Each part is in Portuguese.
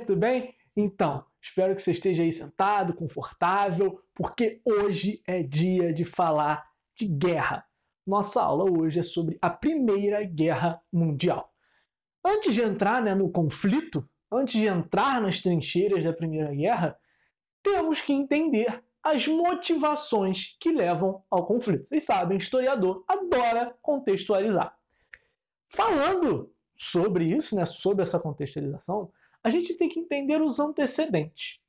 Tudo bem? Então, espero que você esteja aí sentado, confortável, porque hoje é dia de falar de guerra. Nossa aula hoje é sobre a Primeira Guerra Mundial. Antes de entrar né, no conflito, antes de entrar nas trincheiras da Primeira Guerra, temos que entender as motivações que levam ao conflito. Vocês sabem, historiador adora contextualizar. Falando sobre isso, né, sobre essa contextualização, a gente tem que entender os antecedentes.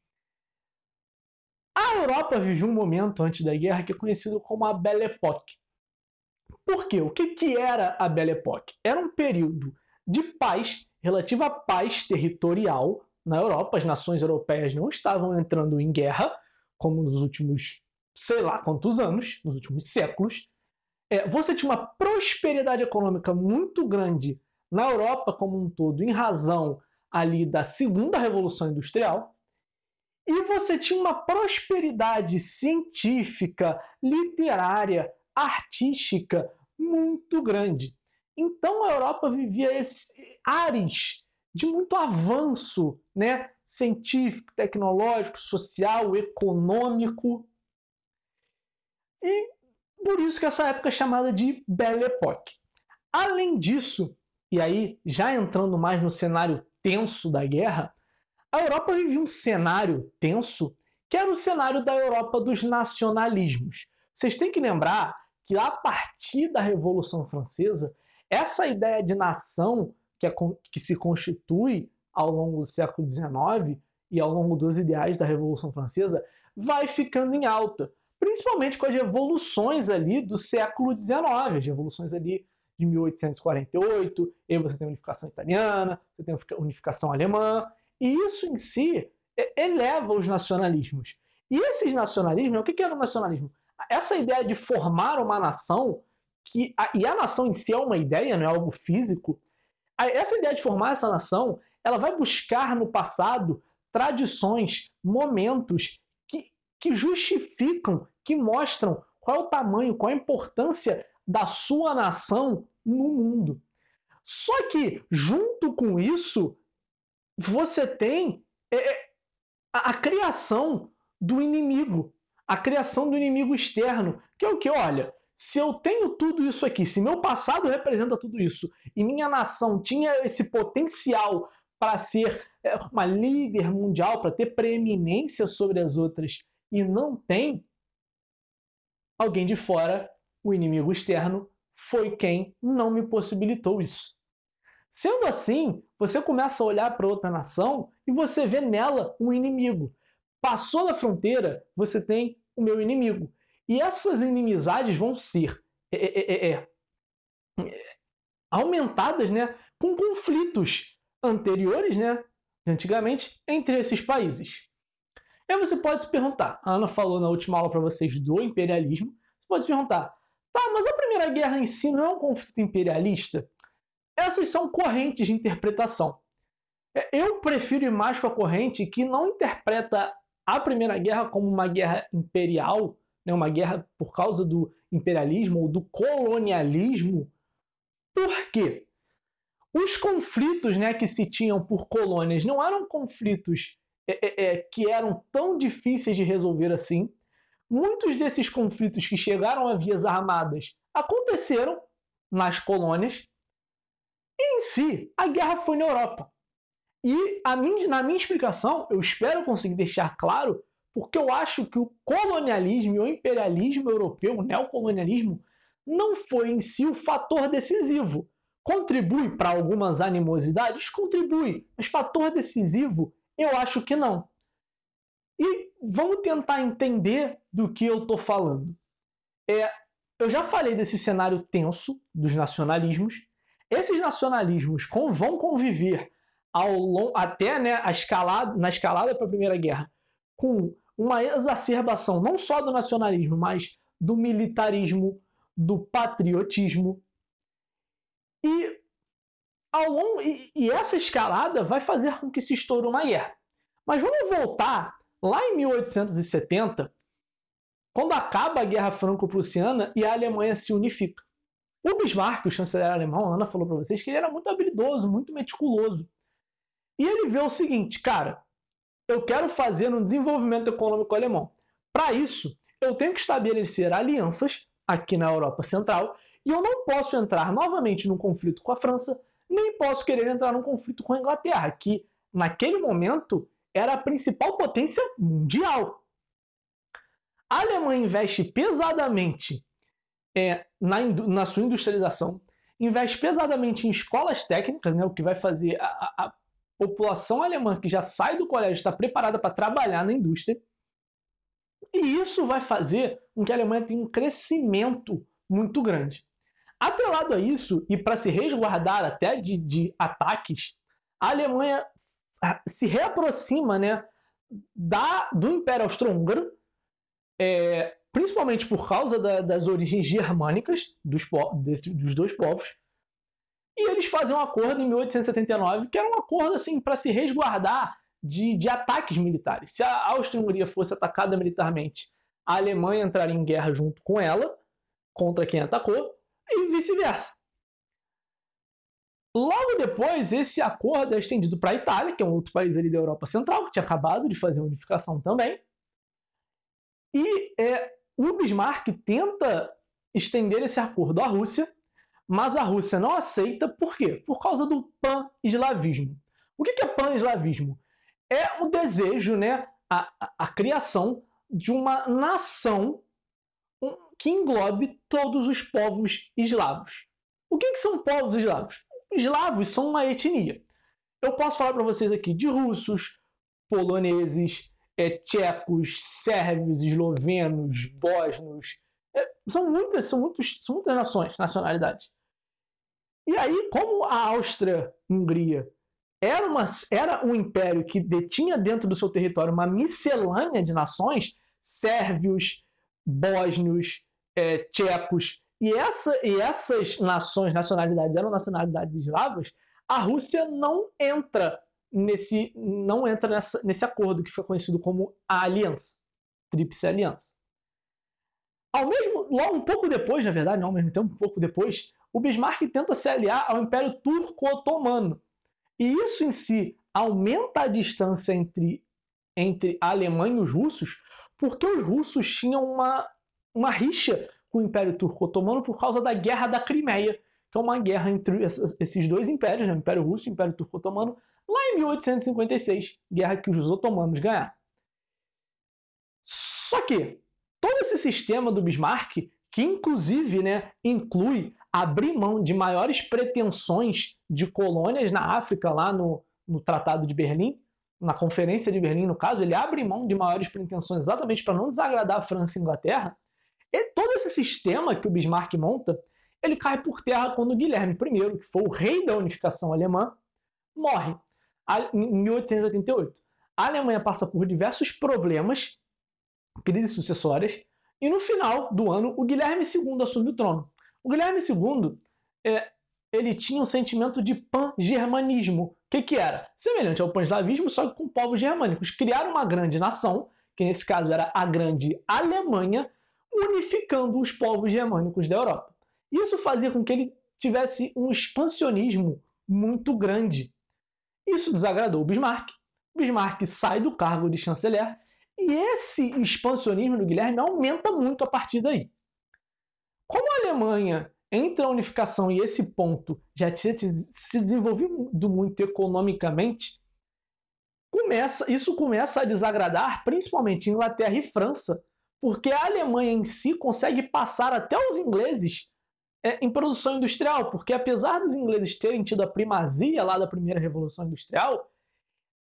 A Europa viveu um momento antes da guerra que é conhecido como a Belle Époque. Por quê? O que, que era a Belle Époque? Era um período de paz, relativa paz territorial na Europa. As nações europeias não estavam entrando em guerra, como nos últimos, sei lá quantos anos, nos últimos séculos. É, você tinha uma prosperidade econômica muito grande na Europa como um todo, em razão ali da segunda revolução industrial, e você tinha uma prosperidade científica, literária, artística muito grande. Então a Europa vivia esse ares de muito avanço, né, científico, tecnológico, social, econômico. E por isso que essa época é chamada de Belle Époque. Além disso, e aí já entrando mais no cenário tenso da guerra, a Europa vivia um cenário tenso que era o cenário da Europa dos nacionalismos. Vocês têm que lembrar que a partir da Revolução Francesa, essa ideia de nação que, é, que se constitui ao longo do século XIX e ao longo dos ideais da Revolução Francesa vai ficando em alta, principalmente com as revoluções ali do século XIX, as revoluções ali de 1848, e você tem a unificação italiana, você tem a unificação alemã, e isso em si eleva os nacionalismos. E esses nacionalismos, o que era o nacionalismo? Essa ideia de formar uma nação, que a, e a nação em si é uma ideia, não é algo físico, essa ideia de formar essa nação, ela vai buscar no passado tradições, momentos que, que justificam, que mostram qual é o tamanho, qual é a importância da sua nação no mundo. Só que, junto com isso, você tem é, é, a, a criação do inimigo, a criação do inimigo externo, que é o que? Olha, se eu tenho tudo isso aqui, se meu passado representa tudo isso, e minha nação tinha esse potencial para ser é, uma líder mundial, para ter preeminência sobre as outras, e não tem, alguém de fora o inimigo externo foi quem não me possibilitou isso. Sendo assim, você começa a olhar para outra nação e você vê nela um inimigo. Passou da fronteira, você tem o meu inimigo. E essas inimizades vão ser é, é, é, é aumentadas né, com conflitos anteriores, né, antigamente, entre esses países. Aí você pode se perguntar, a Ana falou na última aula para vocês do imperialismo, você pode se perguntar, Tá, mas a Primeira Guerra em si não é um conflito imperialista? Essas são correntes de interpretação. É, eu prefiro ir mais com a corrente que não interpreta a Primeira Guerra como uma guerra imperial, né, uma guerra por causa do imperialismo ou do colonialismo. Por quê? Os conflitos né, que se tinham por colônias não eram conflitos é, é, é que eram tão difíceis de resolver assim muitos desses conflitos que chegaram a vias armadas aconteceram nas colônias. E, em si, a guerra foi na Europa. E mim, na minha explicação, eu espero conseguir deixar claro, porque eu acho que o colonialismo e o imperialismo europeu, o neocolonialismo, não foi em si o fator decisivo. Contribui para algumas animosidades? Contribui, mas fator decisivo, eu acho que não. E vamos tentar entender do que eu estou falando. É, eu já falei desse cenário tenso dos nacionalismos. Esses nacionalismos vão conviver ao até né, escalada, na escalada para a Primeira Guerra com uma exacerbação não só do nacionalismo, mas do militarismo, do patriotismo. E, ao long, e, e essa escalada vai fazer com que se estoure uma guerra. Mas vamos voltar Lá em 1870, quando acaba a Guerra Franco-Prussiana e a Alemanha se unifica. O Bismarck, o chanceler alemão, Ana falou para vocês que ele era muito habilidoso, muito meticuloso. E ele vê o seguinte, cara, eu quero fazer um desenvolvimento econômico alemão. Para isso, eu tenho que estabelecer alianças aqui na Europa Central e eu não posso entrar novamente num conflito com a França, nem posso querer entrar num conflito com a Inglaterra, que naquele momento era a principal potência mundial. A Alemanha investe pesadamente é, na, na, sua industrialização, investe pesadamente em escolas técnicas, né, o que vai fazer a, a, a população alemã que já sai do colégio estar preparada para trabalhar na indústria. E isso vai fazer com que a Alemanha tenha um crescimento muito grande. Atrelado a isso, e para se resguardar até de, de ataques, a Alemanha se reaproxima né, da, do Império Austro-Húngaro, é, principalmente por causa da, das origens germânicas dos, desse, dos dois povos. E eles fazem um acordo em 1879, que era um acordo assim para se resguardar de, de ataques militares. Se a Áustria-Hungria fosse atacada militarmente, a Alemanha entraria em guerra junto com ela, contra quem atacou, e vice-versa. Logo depois, esse acordo é estendido para a Itália, que é um outro país ali da Europa Central, que tinha acabado de fazer a unificação também. E é, o Bismarck tenta estender esse acordo à Rússia, mas a Rússia não aceita, por quê? Por causa do pan-eslavismo. O que é pan-eslavismo? É o desejo, né, a, a, criação de uma nação que englobe todos os povos eslavos. O que, que são povos eslavos? Eslavos são uma etnia. Eu posso falar para vocês aqui de russos, poloneses, é, tchecos, sérvios, eslovenos, bósnios. É, são muitas, são, muitos, são muitas nações, nacionalidades. E aí, como a Áustria-Hungria era, uma, era um império que detinha dentro do seu território uma miscelânea de nações, sérvios, bósnios, é, tchecos, e, essa, e essas nações, nacionalidades eram nacionalidades eslavas, a Rússia não entra nesse, não entra nessa, nesse acordo que fica conhecido como a Aliança, Tríplice Aliança. Ao mesmo, logo um pouco depois, na verdade, não ao mesmo tempo, um pouco depois, o Bismarck tenta se aliar ao Império Turco-Otomano. E isso em si aumenta a distância entre, entre a Alemanha e os russos, porque os russos tinham uma, uma rixa com o Império Turco-Otomano por causa da Guerra da Crimeia, que é uma guerra entre esses dois impérios, né, o Império Russo e o Império Turco-Otomano, lá em 1856, guerra que os otomanos ganharam. Só que todo esse sistema do Bismarck, que inclusive né, inclui abrir mão de maiores pretensões de colônias na África, lá no, no Tratado de Berlim, na Conferência de Berlim, no caso, ele abre mão de maiores pretensões exatamente para não desagradar a França e a Inglaterra. E todo esse sistema que o Bismarck monta, ele cai por terra quando Guilherme I, que foi o rei da unificação alemã, morre em 1888. A Alemanha passa por diversos problemas, crises sucessórias, e no final do ano o Guilherme II assume o trono. O Guilherme II é, ele tinha um sentimento de pan-germanismo. O que, que era? Semelhante ao pan-eslavismo, só que com povos germânicos. Criaram uma grande nação, que nesse caso era a grande Alemanha, unificando os povos germânicos da Europa. Isso fazia com que ele tivesse um expansionismo muito grande. Isso desagradou o Bismarck. Bismarck sai do cargo de chanceler e esse expansionismo do Guilherme aumenta muito a partir daí. Como a Alemanha, entre a unificação e esse ponto, já tinha se desenvolvido muito economicamente, começa, isso começa a desagradar principalmente Inglaterra e França, porque a Alemanha em si consegue passar até os ingleses é, em produção industrial, porque apesar dos ingleses terem tido a primazia lá da primeira revolução industrial,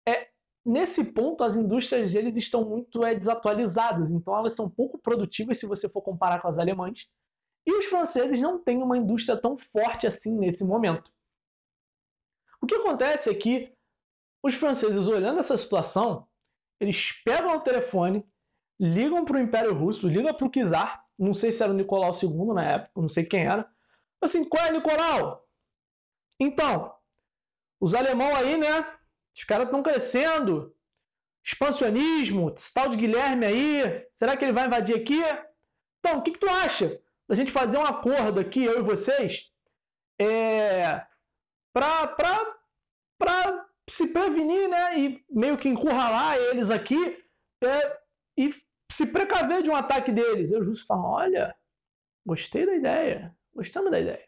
é, nesse ponto as indústrias deles estão muito é, desatualizadas, então elas são pouco produtivas se você for comparar com as alemãs, e os franceses não têm uma indústria tão forte assim nesse momento. O que acontece é que os franceses, olhando essa situação, eles pegam o telefone, ligam para o Império Russo, ligam para o czar, não sei se era o Nicolau II na época, não sei quem era, Assim, qual é, Nicolau? Então, os alemão aí, né? Os caras estão crescendo. Expansionismo, tal de Guilherme aí. Será que ele vai invadir aqui? Então, o que, que tu acha da gente fazer um acordo aqui, eu e vocês, é, para se prevenir, né, e meio que encurralar eles aqui é, e se precaver de um ataque deles. E os russos falam: olha, gostei da ideia, gostamos da ideia.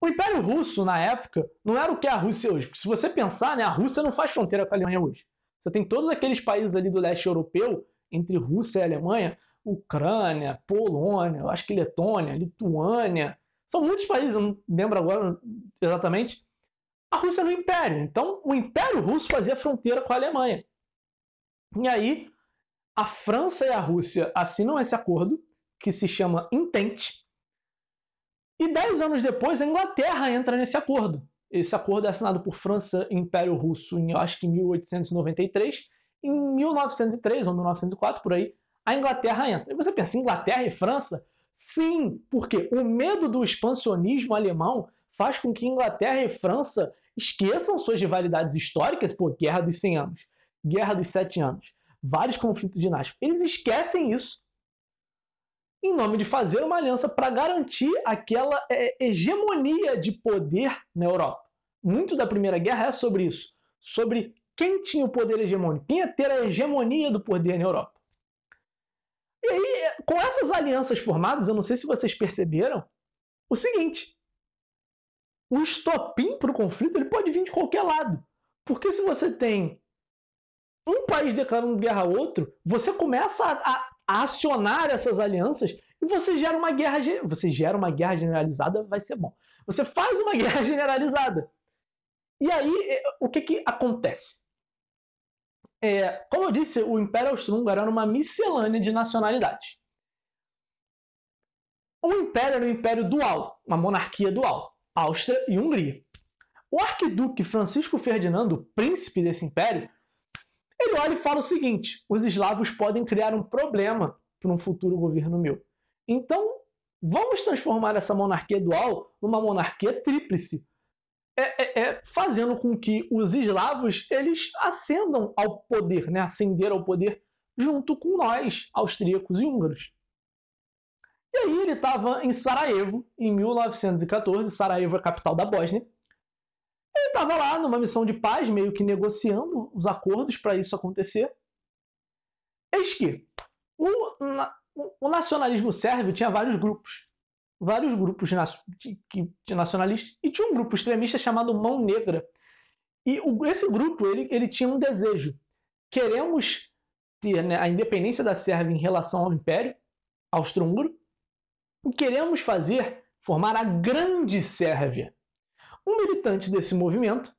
O Império Russo, na época, não era o que é a Rússia hoje. Porque se você pensar, né, a Rússia não faz fronteira com a Alemanha hoje. Você tem todos aqueles países ali do leste europeu, entre Rússia e Alemanha, Ucrânia, Polônia, acho que Letônia, Lituânia. São muitos países, eu não lembro agora exatamente. A Rússia era o Império. Então, o Império Russo fazia fronteira com a Alemanha. E aí, a França e a Rússia assinam esse acordo, que se chama Entente, e dez anos depois, a Inglaterra entra nesse acordo. Esse acordo é assinado por França e Império Russo em, acho que, 1893. Em 1903 ou 1904, por aí, a Inglaterra entra. E você pensa, Inglaterra e França? Sim, porque o medo do expansionismo alemão faz com que Inglaterra e França esqueçam suas rivalidades históricas, pô, Guerra dos 100 anos, Guerra dos Sete Anos, vários conflitos dinásticos. Eles esquecem isso em nome de fazer uma aliança para garantir aquela é, hegemonia de poder na Europa. Muito da Primeira Guerra é sobre isso, sobre quem tinha o poder hegemônico, quem ia ter a hegemonia do poder na Europa. E aí, com essas alianças formadas, eu não sei se vocês perceberam, o seguinte: o estopim para o conflito ele pode vir de qualquer lado. Porque se você tem um país declarando guerra a outro, você começa a, a acionar essas alianças e você gera uma guerra, você gera uma guerra generalizada, vai ser bom. Você faz uma guerra generalizada. E aí, é, o que, que acontece? É, como eu disse, o Império Austro-Húngaro era uma miscelânea de nacionalidades. O Império era um império dual, uma monarquia dual, Áustria e Hungria. O arquiduque Francisco Ferdinando, príncipe desse império, ele olha e fala o seguinte: os eslavos podem criar um problema para um futuro governo meu. Então, vamos transformar essa monarquia dual numa monarquia tríplice, é, é, é, fazendo com que os eslavos eles ascendam ao poder, né? ascender ao poder junto com nós, austríacos e húngaros. E aí ele estava em Sarajevo, em 1914, Sarajevo é a capital da Bósnia, ele estava lá numa missão de paz, meio que negociando os acordos para isso acontecer. Eis que o, o nacionalismo sérvio tinha vários grupos. Vários grupos de, de nacionalistas. E tinha um grupo extremista chamado Mão Negra. E o, esse grupo ele, ele tinha um desejo. Queremos ter né, a independência da Sérvia em relação ao Império Austro-Húngaro. E queremos fazer, formar a Grande Sérvia um militante desse movimento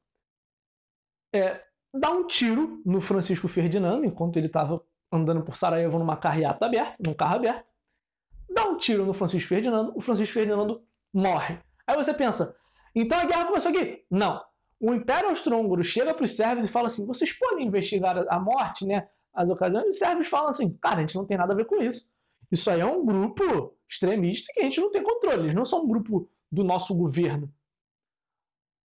é, dá um tiro no Francisco Ferdinando, enquanto ele estava andando por Sarajevo numa carreata aberta, num carro aberto. Dá um tiro no Francisco Ferdinando, o Francisco Ferdinando morre. Aí você pensa, então a guerra começou aqui? Não. O Império Austro-Húngaro chega para os sérvios e fala assim: vocês podem investigar a morte, né? As ocasiões. E os sérvios falam assim: cara, a gente não tem nada a ver com isso. Isso aí é um grupo extremista que a gente não tem controle. Eles não são um grupo do nosso governo.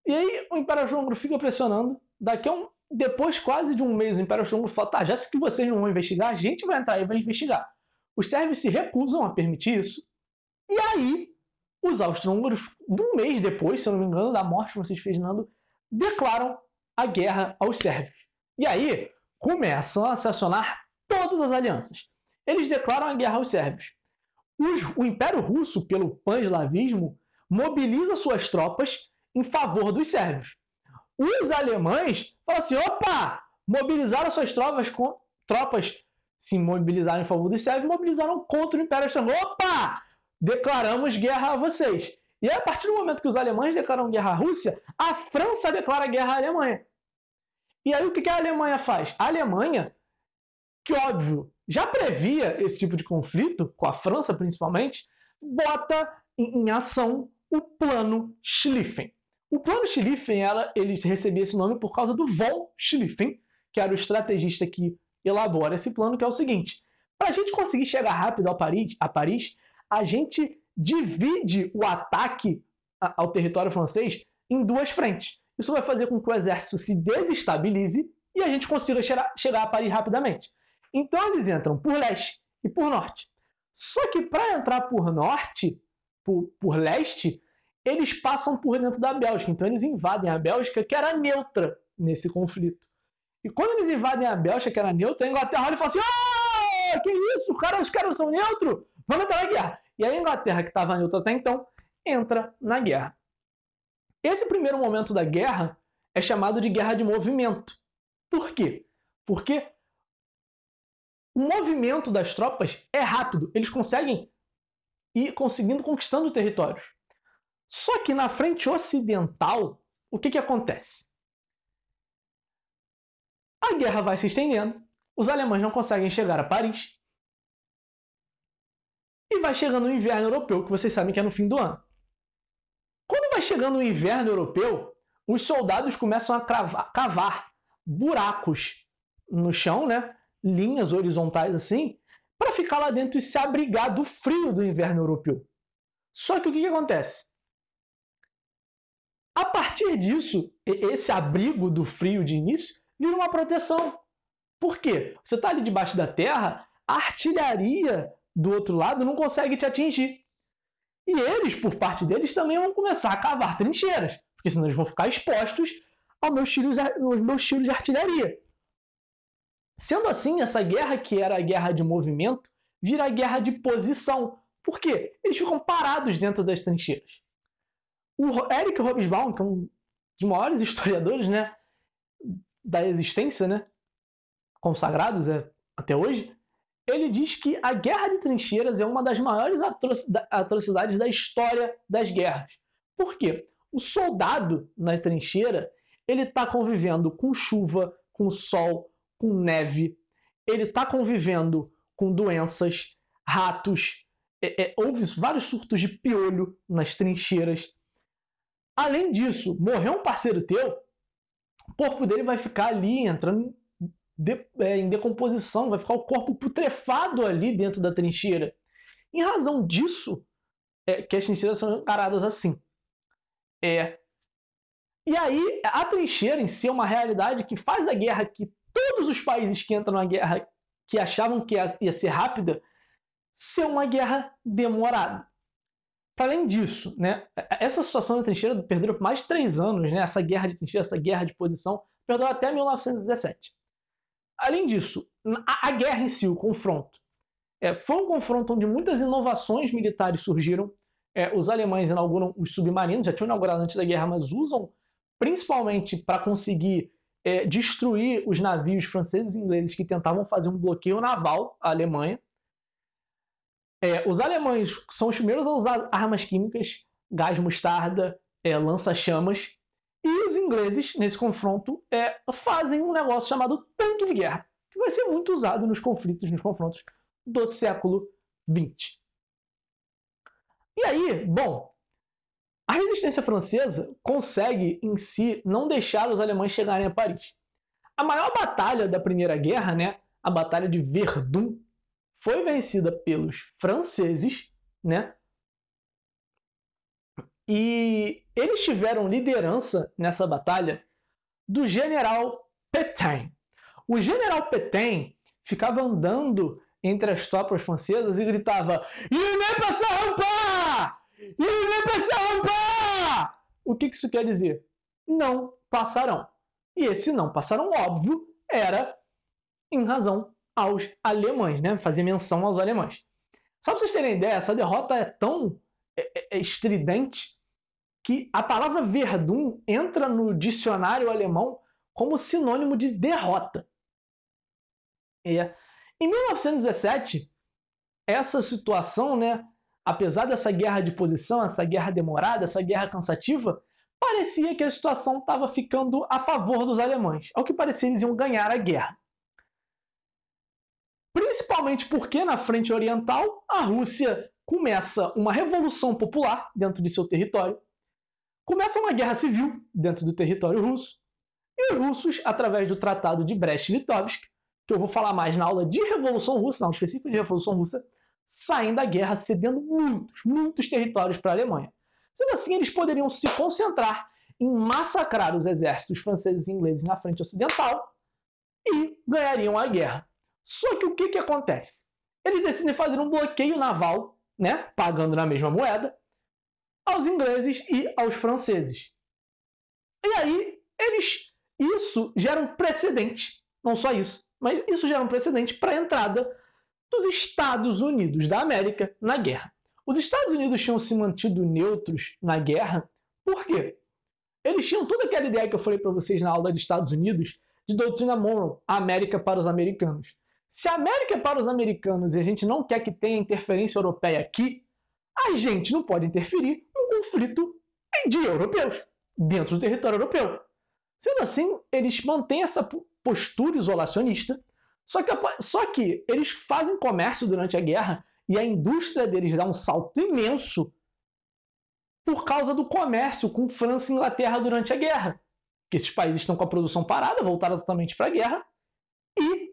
E aí o Império Austro-Húngaro fica pressionando. Daqui a um, depois quase de um mês, o Império Austro-Húngaro fala: tá, já que vocês não vão investigar, a gente vai entrar e vai investigar. Os sérvios se recusam a permitir isso. E aí, os austro-húngaros, um mês depois, se eu não me engano, da morte de Francisco Ferdinando, declaram a guerra aos sérvios. E aí, começam a se acionar todas as alianças. Eles declaram a guerra aos sérvios. Os, o Império Russo, pelo pan-eslavismo, mobiliza suas tropas em favor dos sérvios. Os alemães falam assim: opa, mobilizaram suas tropas, com, tropas se mobilizaram em favor dos sérvios, mobilizaram contra o Império Austro. Opa, declaramos guerra a vocês. E a partir do momento que os alemães declaram guerra à Rússia, a França declara guerra à Alemanha. E aí o que a Alemanha faz? A Alemanha, que óbvio, já previa esse tipo de conflito, com a França principalmente, bota em ação o plano Schlieffen. O plano Schlieffen, ela, ele recebia esse nome por causa do von Schlieffen, que era o estrategista que elabora esse plano, que é o seguinte: para a gente conseguir chegar rápido a Paris, a Paris, a gente divide o ataque ao território francês em duas frentes. Isso vai fazer com que o exército se desestabilize e a gente consiga chegar a Paris rapidamente. Então eles entram por leste e por norte. Só que para entrar por norte, por, por leste, eles passam por dentro da Bélgica. Então eles invadem a Bélgica, que era neutra nesse conflito. E quando eles invadem a Bélgica, que era neutra, a Inglaterra olha e fala assim: ah, que isso? Cara, os caras são neutros? Vamos entrar na guerra. E a Inglaterra, que estava neutra até então, entra na guerra. Esse primeiro momento da guerra é chamado de guerra de movimento. Por quê? Porque o movimento das tropas é rápido, eles conseguem ir conseguindo conquistando territórios. Só que na frente ocidental, o que, que acontece? A guerra vai se estendendo, os alemães não conseguem chegar a Paris, e vai chegando o inverno europeu, que vocês sabem que é no fim do ano. Quando vai chegando o inverno europeu, os soldados começam a cavar, cavar buracos no chão, né? linhas horizontais assim, para ficar lá dentro e se abrigar do frio do inverno europeu. Só que o que, que acontece? A partir disso, esse abrigo do frio de início vira uma proteção. Por quê? Você está ali debaixo da terra, a artilharia do outro lado não consegue te atingir. E eles, por parte deles, também vão começar a cavar trincheiras, porque senão eles vão ficar expostos aos meus tiros, aos meus tiros de artilharia. Sendo assim, essa guerra, que era a guerra de movimento, vira a guerra de posição. Por quê? Eles ficam parados dentro das trincheiras. O Eric Hobsbawm, que é um dos maiores historiadores né, da existência, né, consagrados é, até hoje, ele diz que a guerra de trincheiras é uma das maiores atrocidades da história das guerras. Por quê? O soldado na trincheira ele está convivendo com chuva, com sol, com neve, ele está convivendo com doenças, ratos, é, é, houve vários surtos de piolho nas trincheiras. Além disso, morreu um parceiro teu, o corpo dele vai ficar ali entrando de, é, em decomposição, vai ficar o corpo putrefado ali dentro da trincheira. Em razão disso, é, que as trincheiras são encaradas assim. É. E aí, a trincheira em si é uma realidade que faz a guerra que todos os países que entram na guerra que achavam que ia ser rápida, ser uma guerra demorada. Para além disso, né, essa situação da trincheira perdurou por mais de três anos, né, essa guerra de trincheira, essa guerra de posição, perdurou até 1917. Além disso, a, a guerra em si, o confronto, é, foi um confronto onde muitas inovações militares surgiram. É, os alemães inauguram os submarinos, já tinham inaugurado antes da guerra, mas usam principalmente para conseguir é, destruir os navios franceses e ingleses que tentavam fazer um bloqueio naval à Alemanha. É, os alemães são os primeiros a usar armas químicas, gás mostarda, é, lança-chamas, e os ingleses, nesse confronto, é, fazem um negócio chamado tanque de guerra, que vai ser muito usado nos conflitos, nos confrontos do século XX. E aí, bom, a resistência francesa consegue, em si, não deixar os alemães chegarem a Paris. A maior batalha da Primeira Guerra, né, a Batalha de Verdun, foi vencida pelos franceses, né? E eles tiveram liderança nessa batalha do general Pétain. O general Pétain ficava andando entre as tropas francesas e gritava: Il n'est pas e nem passarão O que isso quer dizer? Não passarão. E esse não passarão, óbvio, era em razão aos alemães, né? Fazer menção aos alemães. Só para vocês terem ideia, essa derrota é tão é, é, é estridente que a palavra Verdun entra no dicionário alemão como sinônimo de derrota. E, em 1917, essa situação né, apesar dessa guerra de posição, essa guerra demorada, essa guerra cansativa, parecia que a situação estava ficando a favor dos alemães. Ao que parecia, eles iam ganhar a guerra. Principalmente porque na frente oriental a Rússia começa uma revolução popular dentro de seu território, começa uma guerra civil dentro do território russo, e os russos, através do Tratado de Brest-Litovsk, que eu vou falar mais na aula de Revolução Russa, não específica de Revolução Russa, saem da guerra cedendo muitos, muitos territórios para a Alemanha. Sendo assim, eles poderiam se concentrar em massacrar os exércitos franceses e ingleses na frente ocidental e ganhariam a guerra. Só que o que, que acontece? Eles decidem fazer um bloqueio naval, né, pagando na mesma moeda, aos ingleses e aos franceses. E aí eles isso gera um precedente, não só isso, mas isso gera um precedente para a entrada dos Estados Unidos da América na guerra. Os Estados Unidos tinham se mantido neutros na guerra, por quê? Eles tinham toda aquela ideia que eu falei para vocês na aula de Estados Unidos de doutrina Monroe, a América para os americanos. Se a América é para os americanos e a gente não quer que tenha interferência europeia aqui, a gente não pode interferir num conflito de europeus dentro do território europeu. Sendo assim, eles mantêm essa postura isolacionista, só que, só que eles fazem comércio durante a guerra e a indústria deles dá um salto imenso por causa do comércio com França e Inglaterra durante a guerra. Que esses países estão com a produção parada, voltaram totalmente para a guerra, e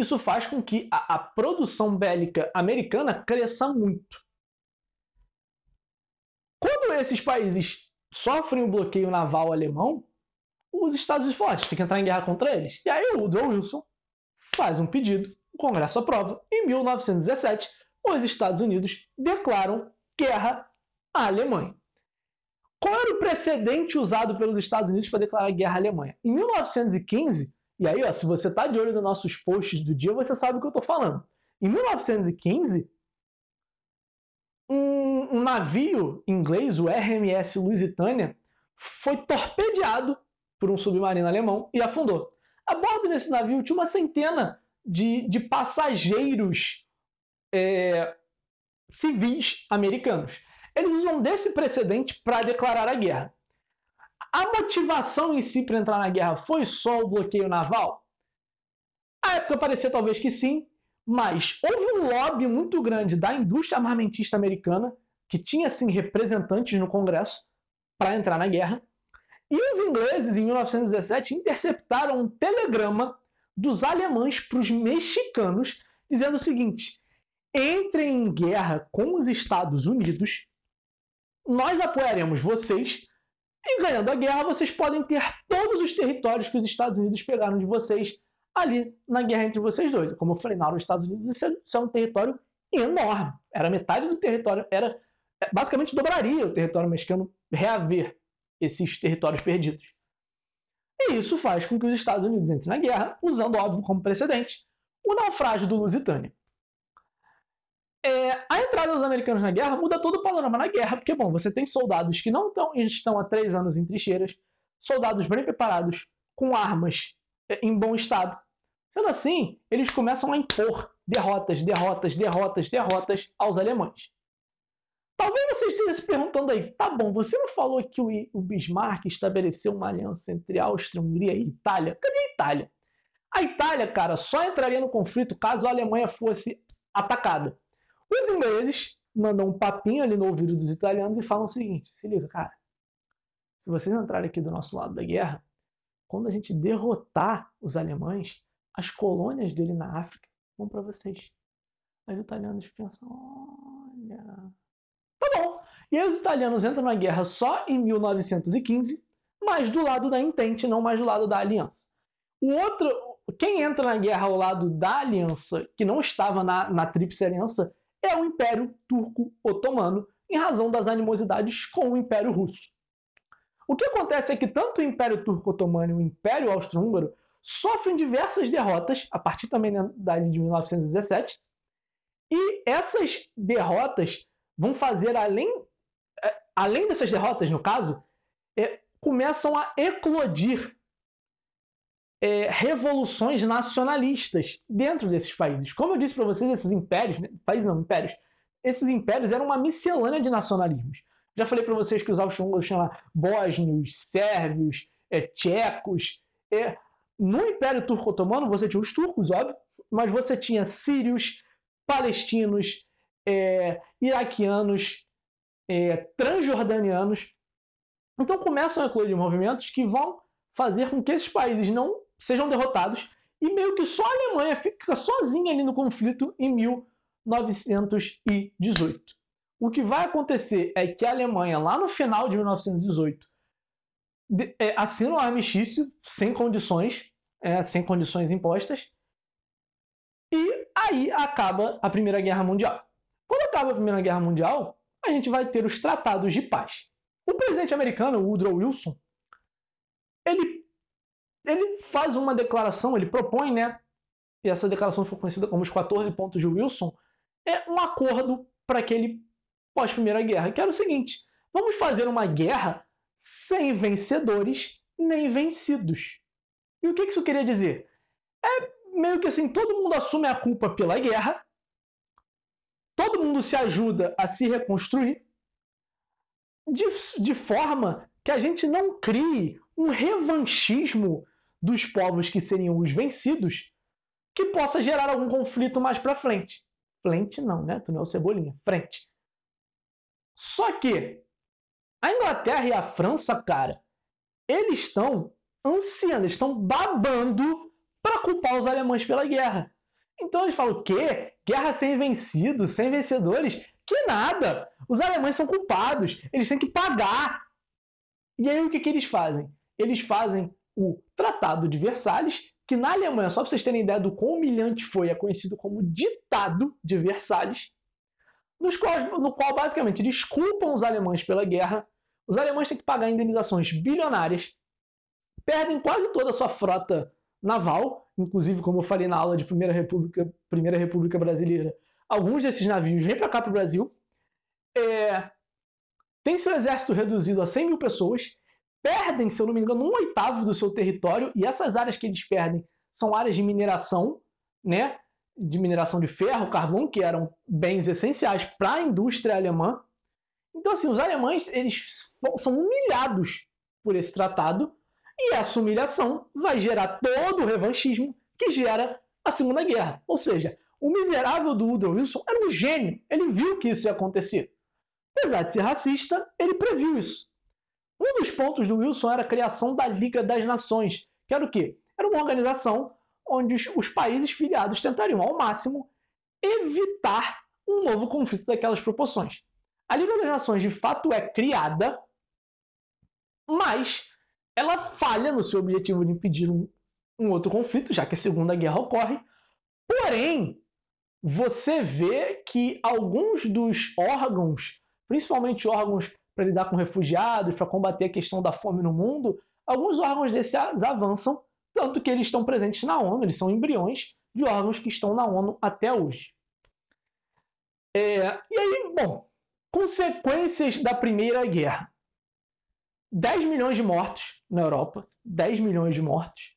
isso faz com que a, a produção bélica americana cresça muito. Quando esses países sofrem o bloqueio naval alemão, os Estados Unidos falam, ah, tem que entrar em guerra contra eles. E aí o Woodrow Wilson faz um pedido, o Congresso aprova. Em 1917, os Estados Unidos declaram guerra à Alemanha. Qual era o precedente usado pelos Estados Unidos para declarar guerra à Alemanha? Em 1915, e aí, ó, se você está de olho nos nossos posts do dia, você sabe o que eu estou falando. Em 1915, um, um navio inglês, o RMS Lusitânia, foi torpedeado por um submarino alemão e afundou. A bordo desse navio tinha uma centena de, de passageiros é, civis americanos. Eles usam desse precedente para declarar a guerra. A motivação em si para entrar na guerra foi só o bloqueio naval? A época parecia talvez que sim, mas houve um lobby muito grande da indústria armamentista americana, que tinha sim representantes no Congresso, para entrar na guerra. E os ingleses, em 1917, interceptaram um telegrama dos alemães para os mexicanos, dizendo o seguinte: entrem em guerra com os Estados Unidos, nós apoiaremos vocês, e ganhando a guerra, vocês podem ter todos os territórios que os Estados Unidos pegaram de vocês ali na guerra entre vocês dois. Como eu falei, na hora dos Estados Unidos, isso é, isso é um território enorme. Era metade do território, era basicamente dobraria o território mexicano reaver esses territórios perdidos. E isso faz com que os Estados Unidos entrem na guerra, usando, óbvio, como precedente, o naufrágio do Lusitânia. É, a entrada dos americanos na guerra muda todo o panorama na guerra, porque, bom, você tem soldados que não tão, estão há três anos em trincheiras, soldados bem preparados, com armas é, em bom estado. Sendo assim, eles começam a impor derrotas, derrotas, derrotas, derrotas aos alemães. Talvez você esteja se perguntando aí, tá bom, você não falou que o Bismarck estabeleceu uma aliança entre Áustria, Hungria e Itália? Cadê a Itália? A Itália, cara, só entraria no conflito caso a Alemanha fosse atacada. Os ingleses mandam um papinho ali no ouvido dos italianos e falam o seguinte: se liga, cara, se vocês entrarem aqui do nosso lado da guerra, quando a gente derrotar os alemães, as colônias dele na África vão para vocês. Os italianos pensam: olha, Tá bom. E aí os italianos entram na guerra só em 1915, mas do lado da Entente, não mais do lado da Aliança. O outro, quem entra na guerra ao lado da Aliança, que não estava na, na Tríplice Aliança, é o Império Turco-Otomano, em razão das animosidades com o Império Russo. O que acontece é que tanto o Império Turco-Otomano e o Império Austro-Húngaro sofrem diversas derrotas, a partir também da de 1917, e essas derrotas vão fazer além, é, além dessas derrotas, no caso, é, começam a eclodir é, revoluções nacionalistas dentro desses países. Como eu disse para vocês, esses impérios, né, países não, impérios, esses impérios eram uma miscelânea de nacionalismos. Já falei para vocês que os austro-húngaros tinham bósnios, sérvios, é, tchecos. É, no Império Turco-Otomano você tinha os turcos, óbvio, mas você tinha sírios, palestinos, é, iraquianos, é, transjordanianos. Então começam a eclodir movimentos que vão fazer com que esses países não sejam derrotados e meio que só a Alemanha fica sozinha ali no conflito em 1918. O que vai acontecer é que a Alemanha, lá no final de 1918, é, assina um armistício sem condições, é, sem condições impostas, e aí acaba a Primeira Guerra Mundial. Quando acaba a Primeira Guerra Mundial, a gente vai ter os tratados de paz. O presidente americano, Woodrow Wilson, ele ele faz uma declaração, ele propõe, né? E essa declaração foi conhecida como os 14 pontos de Wilson, é um acordo para aquele pós-Primeira Guerra, que era o seguinte: vamos fazer uma guerra sem vencedores nem vencidos. E o que isso queria dizer? É meio que assim: todo mundo assume a culpa pela guerra, todo mundo se ajuda a se reconstruir, de, de forma que a gente não crie um revanchismo dos povos que seriam os vencidos que possa gerar algum conflito mais para frente. Frente não, né? Tu não é o Cebolinha. Frente. Só que a Inglaterra e a França, cara, eles estão ansiando, eles estão babando para culpar os alemães pela guerra. Então eles falam o quê? Guerra sem vencidos, sem vencedores? Que nada! Os alemães são culpados, eles têm que pagar. E aí o que, que eles fazem? Eles fazem o Tratado de Versalhes, que na Alemanha, só para vocês terem ideia do quão humilhante foi, é conhecido como Ditado de Versalhes, nos no qual basicamente desculpam os alemães pela guerra. Os alemães têm que pagar indenizações bilionárias, perdem quase toda a sua frota naval, inclusive, como eu falei na aula de Primeira República, Primeira República Brasileira, alguns desses navios vêm para cá para o Brasil, é, tem seu exército reduzido a 100 mil pessoas, perdem, se eu não me engano, um oitavo do seu território, e essas áreas que eles perdem são áreas de mineração, né? De mineração de ferro, carvão, que eram bens essenciais para a indústria alemã. Então, assim, os alemães eles são humilhados por esse tratado, e essa humilhação vai gerar todo o revanchismo que gera a Segunda Guerra. Ou seja, o miserável do Woodrow Wilson era um gênio. Ele viu que isso ia acontecer. Apesar de ser racista, ele previu isso. Um dos pontos do Wilson era a criação da Liga das Nações, que era o quê? Era uma organização onde os, países filiados tentariam ao máximo evitar um novo conflito daquelas proporções. A Liga das Nações de fato é criada, mas ela falha no seu objetivo de impedir um, um outro conflito, já que a Segunda Guerra ocorre. Porém, você vê que alguns dos órgãos, principalmente órgãos para lidar com refugiados, para combater a questão da fome no mundo, alguns órgãos desses avançam, tanto que eles estão presentes na ONU, eles são embriões de órgãos que estão na ONU até hoje. É, e aí, bom, consequências da Primeira Guerra. 10 milhões de mortos na Europa, 10 milhões de mortos.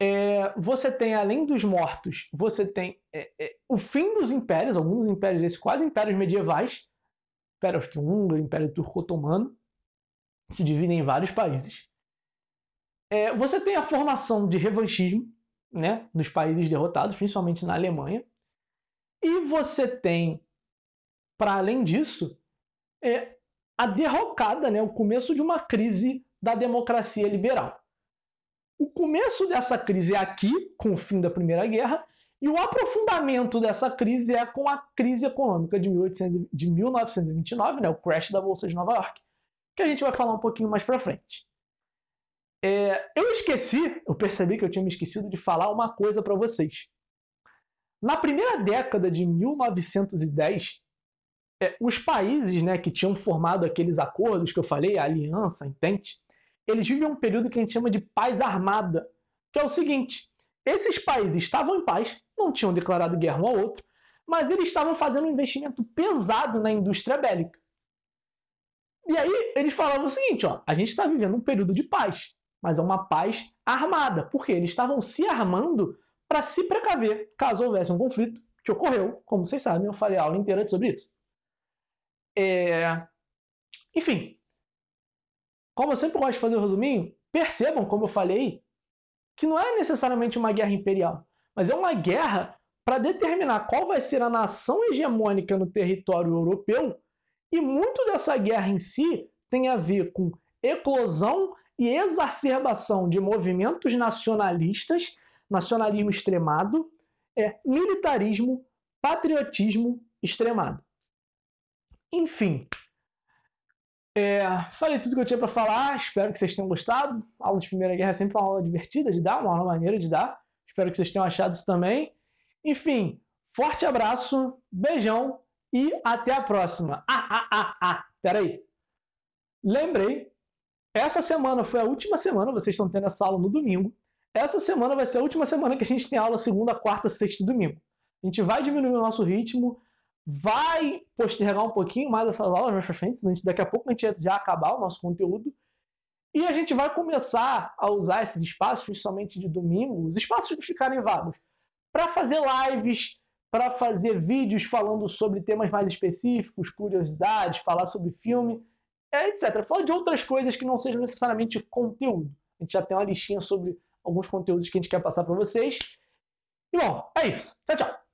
É, você tem, além dos mortos, você tem é, é, o fim dos impérios, alguns impérios desses, quase impérios medievais, Império Austro-Húngaro, Império Turco-Otomano, se dividem em vários países. É, você tem a formação de revanchismo né, nos países derrotados, principalmente na Alemanha. E você tem, para além disso, é, a derrocada, né, o começo de uma crise da democracia liberal. O começo dessa crise é aqui, com o fim da Primeira Guerra, e o aprofundamento dessa crise é com a crise econômica de, 1800, de 1929, né, o crash da Bolsa de Nova York, que a gente vai falar um pouquinho mais para frente. É, eu esqueci, eu percebi que eu tinha me esquecido de falar uma coisa para vocês. Na primeira década de 1910, é, os países né, que tinham formado aqueles acordos que eu falei, a aliança, entende? Eles vivem um período que a gente chama de paz armada, que é o seguinte: esses países estavam em paz, não tinham declarado guerra um ao outro, mas eles estavam fazendo um investimento pesado na indústria bélica. E aí eles falavam o seguinte: ó, a gente está vivendo um período de paz, mas é uma paz armada, porque eles estavam se armando para se precaver caso houvesse um conflito, que ocorreu, como vocês sabem, eu falei a aula inteira sobre isso. É... Enfim, como eu sempre gosto de fazer o resuminho, percebam, como eu falei, que não é necessariamente uma guerra imperial, mas é uma guerra para determinar qual vai ser a nação hegemônica no território europeu, e muito dessa guerra em si tem a ver com eclosão e exacerbação de movimentos nacionalistas, nacionalismo extremado, é militarismo, patriotismo extremado. Enfim, é, falei tudo que eu tinha para falar, espero que vocês tenham gostado. A aula de Primeira Guerra é sempre uma aula divertida de dar, uma aula maneira de dar. Espero que vocês tenham achado isso também. Enfim, forte abraço, beijão e até a próxima. Ah, ah, ah, ah, peraí. Lembrei essa semana foi a última semana, vocês estão tendo essa aula no domingo. Essa semana vai ser a última semana que a gente tem aula segunda, quarta, sexta e domingo. A gente vai diminuir o nosso ritmo, vai postergar um pouquinho mais essas aulas mais pra frente, daqui a pouco a gente já acabar o nosso conteúdo. E a gente vai começar a usar esses espaços, principalmente de domingo, os espaços que ficarem vagos, para fazer lives, para fazer vídeos falando sobre temas mais específicos, curiosidades, falar sobre filme, etc. Falar de outras coisas que não sejam necessariamente conteúdo. A gente já tem uma listinha sobre alguns conteúdos que a gente quer passar para vocês. E bom, é isso. Tchau, tchau.